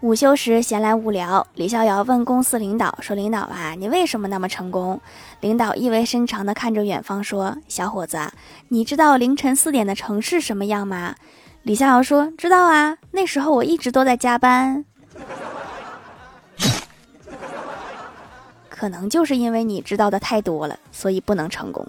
午休时闲来无聊，李逍遥问公司领导说：“领导啊，你为什么那么成功？”领导意味深长地看着远方说：“小伙子，你知道凌晨四点的城市什么样吗？”李逍遥说：“知道啊，那时候我一直都在加班。”可能就是因为你知道的太多了，所以不能成功。